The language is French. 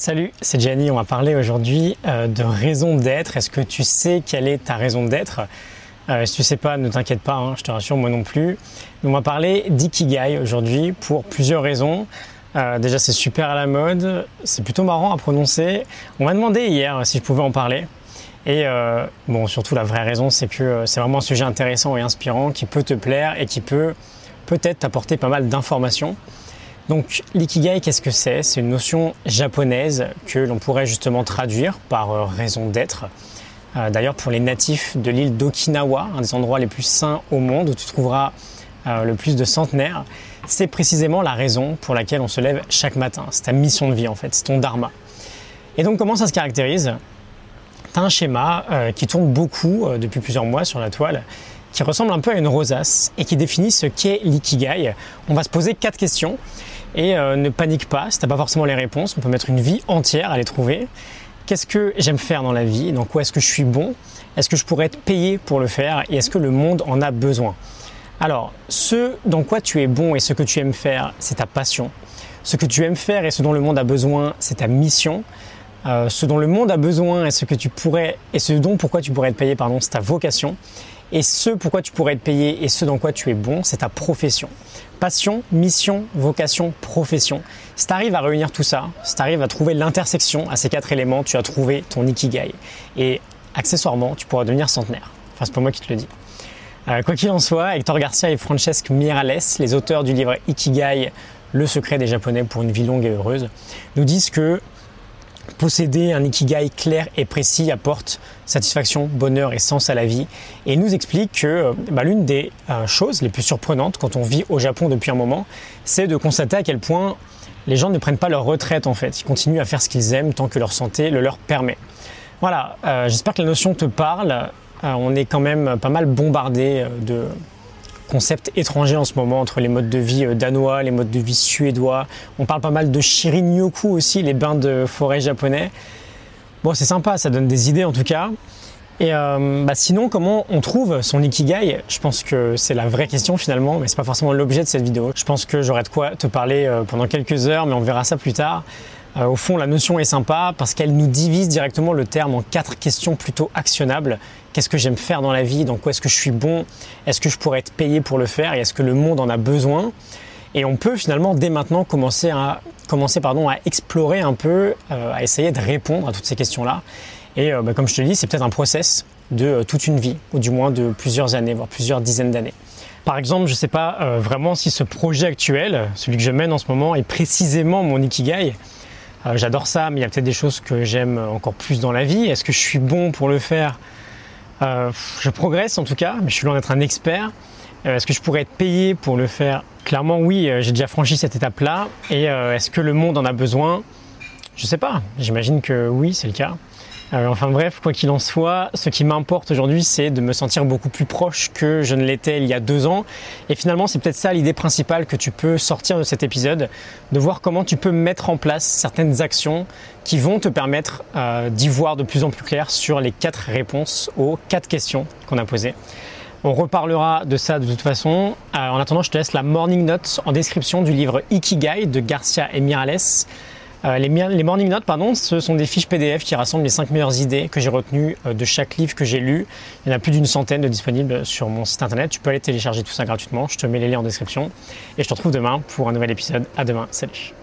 Salut, c'est Gianni. On va parler aujourd'hui euh, de raison d'être. Est-ce que tu sais quelle est ta raison d'être? Euh, Si tu sais pas, ne t'inquiète pas, hein, je te rassure, moi non plus. on va parler d'ikigai aujourd'hui pour plusieurs raisons. Euh, déjà, c'est super à la mode, c'est plutôt marrant à prononcer. On m'a demandé hier si je pouvais en parler. Et bon, surtout la vraie raison, c'est que c'est vraiment un sujet intéressant et inspirant qui peut te plaire et qui peut peut-être t'apporter pas mal d'informations. Donc l'ikigai, qu'est-ce que c'est? C'est une notion japonaise que l'on pourrait justement traduire par euh, raison d'être. Euh, d'ailleurs, pour les natifs de l'île d'Okinawa, un des endroits les plus sains au monde où tu trouveras euh, le plus de centenaires, c'est précisément la raison pour laquelle on se lève chaque matin. C'est ta mission de vie en fait, c'est ton dharma. Et donc comment ça se caractérise? Tu as un schéma qui tourne beaucoup depuis plusieurs mois sur la toile qui ressemble un peu à une rosace et qui définit ce qu'est l'ikigai. On va se poser quatre questions et euh, ne panique pas si t'as pas forcément les réponses. On peut mettre une vie entière à les trouver. Qu'est-ce que j'aime faire dans la vie Dans quoi est-ce que je suis bon? Est-ce que je pourrais être payé pour le faire? Et est-ce que le monde en a besoin? Alors, ce dans quoi tu es bon et ce que tu aimes faire, c'est ta passion. Ce que tu aimes faire et ce dont le monde a besoin, c'est ta mission. Euh, ce dont le monde a besoin et ce que tu pourrais et ce dont pourquoi tu pourrais être payé, pardon, c'est ta vocation. Et ce pourquoi tu pourrais être payé et ce dans quoi tu es bon, c'est ta profession. Passion, mission, vocation, profession. Si tu arrives à réunir tout ça, si tu arrives à trouver l'intersection à ces quatre éléments, tu as trouvé ton ikigai. Et accessoirement, tu pourras devenir centenaire. Enfin, c'est pas moi qui te le dis. Euh, quoi qu'il en soit, Hector Garcia et Francesc Mirales, les auteurs du livre Ikigai, le secret des Japonais pour une vie longue et heureuse, nous disent que Posséder un ikigai clair et précis apporte satisfaction, bonheur et sens à la vie et nous explique que euh, bah, l'une des euh, choses les plus surprenantes quand on vit au Japon depuis un moment, c'est de constater à quel point les gens ne prennent pas leur retraite en fait. Ils continuent à faire ce qu'ils aiment tant que leur santé le leur permet. Voilà, euh, j'espère que la notion te parle. on est quand même pas mal bombardé de concept étranger en ce moment entre les modes de vie euh, danois, les modes de vie suédois. On parle pas mal de Shirin-yoku aussi, les bains de forêt japonais. Bon, c'est sympa, ça donne des idées en tout cas. Et euh, bah sinon, comment on trouve son ikigai? Je pense que c'est la vraie question finalement, mais c'est pas forcément l'objet de cette vidéo. Je pense que j'aurai de quoi te parler euh, pendant quelques heures, mais on verra ça plus tard. Euh, au fond, la notion est sympa parce qu'elle nous divise directement le terme en quatre questions plutôt actionnables. Qu'est-ce que j'aime faire dans la vie? Dans quoi est-ce que je suis bon? Est-ce que je pourrais être payé pour le faire? Et est-ce que le monde en a besoin? Et on peut finalement dès maintenant commencer à, explorer un peu, euh, à essayer de répondre à toutes ces questions-là. Et euh, bah, comme je te dis, c'est peut-être un process de toute une vie, ou du moins de plusieurs années, voire plusieurs dizaines d'années. Par exemple, je ne sais pas vraiment si ce projet actuel, celui que je mène en ce moment, est précisément mon ikigai. Euh, j'adore ça, mais il y a peut-être des choses que j'aime encore plus dans la vie. Est-ce que je suis bon pour le faire? Euh, Je progresse en tout cas, mais je suis loin d'être un expert. Euh, est-ce que je pourrais être payé pour le faire? Clairement, oui, j'ai déjà franchi cette étape-là. Et est-ce que le monde en a besoin? Je ne sais pas. J'imagine que oui, c'est le cas. Euh, enfin bref, quoi qu'il en soit, ce qui m'importe aujourd'hui, c'est de me sentir beaucoup plus proche que je ne l'étais il y a deux ans. Et finalement, c'est peut-être ça l'idée principale que tu peux sortir de cet épisode, de voir comment tu peux mettre en place certaines actions qui vont te permettre euh, d'y voir de plus en plus clair sur les quatre réponses aux quatre questions qu'on a posées. On reparlera de ça de toute façon. Euh, en attendant, je te laisse la morning note en description du livre Ikigai de Garcia et. Euh, les, morning notes, pardon, ce sont des fiches PDF qui rassemblent les 5 meilleures idées que j'ai retenues euh, de chaque livre que j'ai lu. Il y en a plus d'une centaine de disponibles sur mon site internet. Tu peux aller télécharger tout ça gratuitement. Je te mets les liens en description. Et je te retrouve demain pour un nouvel épisode. À demain. Salut.